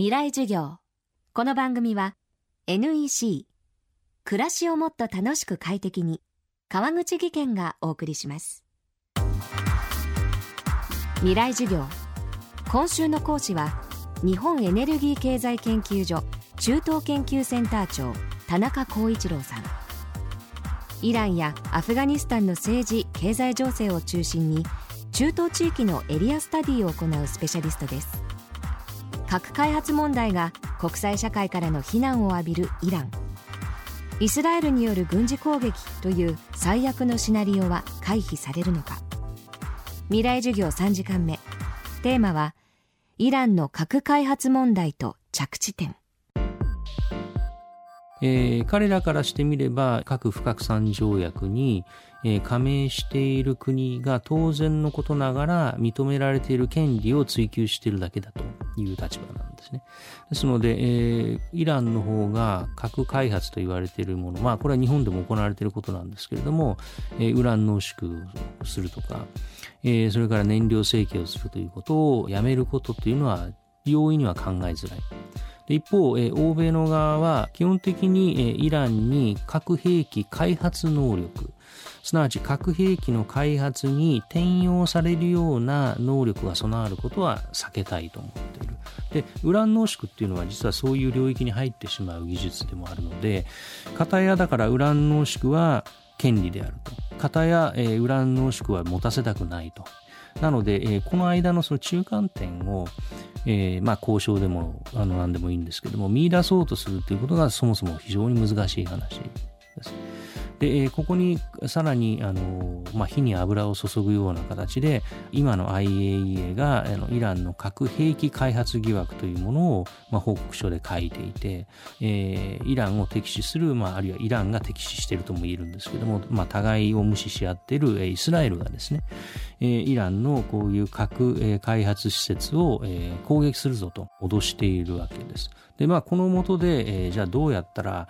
未来授業。この番組は NEC 暮らしをもっと楽しく快適に川口義賢がお送りします。未来授業。今週の講師は日本エネルギー経済研究所中東研究センター長田中光一郎さん。イランやアフガニスタンの政治経済情勢を中心に中東地域のエリアスタディを行うスペシャリストです。核開発問題が国際社会からの非難を浴びるイラン。イスラエルによる軍事攻撃という最悪のシナリオは回避されるのか。未来授業3時間目。テーマはイランの核開発問題と着地点。えー、彼らからしてみれば核不拡散条約に、えー、加盟している国が当然のことながら認められている権利を追求しているだけだと。いう立場なんですね。ですので、えー、イランの方が核開発と言われているもの、まあこれは日本でも行われていることなんですけれども、えー、ウラン濃縮をするとか、えー、それから燃料整形をするということをやめることというのは容易には考えづらい。一方、え欧米の側は基本的に、えイランに核兵器開発能力、すなわち核兵器の開発に転用されるような能力が備わることは避けたいと思っている。で、ウラン濃縮っていうのは実はそういう領域に入ってしまう技術でもあるので、片やだからウラン濃縮は権利であると。片や、えー、ウラン濃縮は持たせたくないと。なので、えー、この間のその中間点を、えー、まあ交渉でもあの何でもいいんですけども見出そうとするということがそもそも非常に難しい話です。で、ここにさらに、あの、まあ、火に油を注ぐような形で、今の IAEA が、あの、イランの核兵器開発疑惑というものを、まあ、報告書で書いていて、えー、イランを敵視する、まあ、あるいはイランが敵視しているとも言えるんですけども、まあ、互いを無視し合っている、イスラエルがですね、えー、イランのこういう核、えー、開発施設を、えー、攻撃するぞと脅しているわけです。で、まあ、この下で、えー、じゃあどうやったら、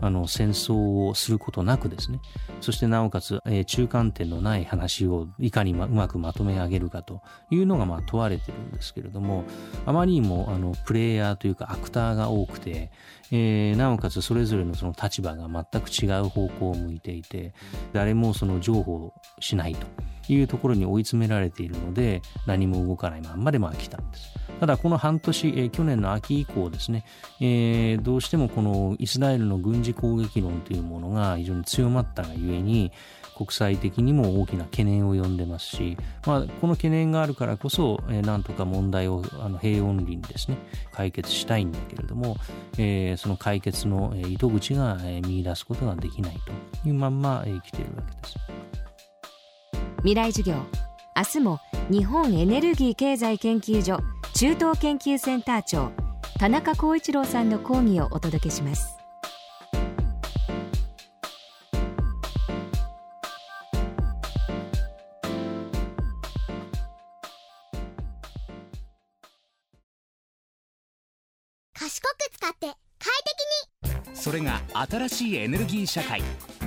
あの、戦争をすることなくですね、そしてなおかつ、えー、中間点のない話をいかに、ま、うまくまとめ上げるかというのが、まあ、問われてるんですけれども、あまりにも、あの、プレイヤーというかアクターが多くて、えー、なおかつそれぞれのその立場が全く違う方向を向いていて、誰もその譲歩しないというところに追い詰められているので、何も動かないまんまでまあ来たんです。ただこの半年、えー、去年の秋以降ですね、えー、どうしてもこのイスラエルの軍事攻撃論というものが非常に強まったがゆえに、国際的にも大きな懸念を呼んでますし、まあ、この懸念があるからこそ、えー、なんとか問題をあの平穏裏にですね解決したいんだけれども、えー、その解決の糸口が、えー、見出すことができないというまんま、えー、生きているわけです未来授業明日も日本エネルギー経済研究所中東研究センター長田中光一郎さんの講義をお届けします。賢く使って快適に。それが新しいエネルギー社会。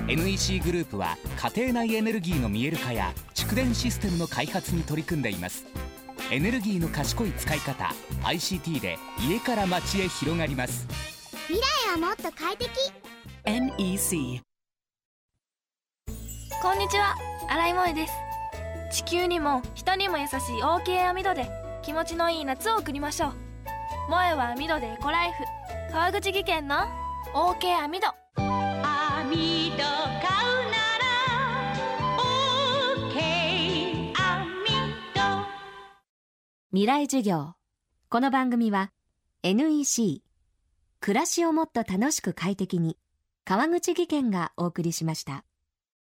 NEC グループは家庭内エネルギーの見える化や蓄電システムの開発に取り組んでいます。エネルギーの賢い使い方 ICT で家から街へ広がります。未来はもっと快適。NEC こんにちは。新井萌です。地球にも人にも優しい OK 網戸で気持ちのいい夏を送りましょう。萌えは網戸でエコライフ。川口技研の OK 網戸。網戸未来授業。この番組は NEC 暮らしをもっと楽しく快適に川口技研がお送りしました。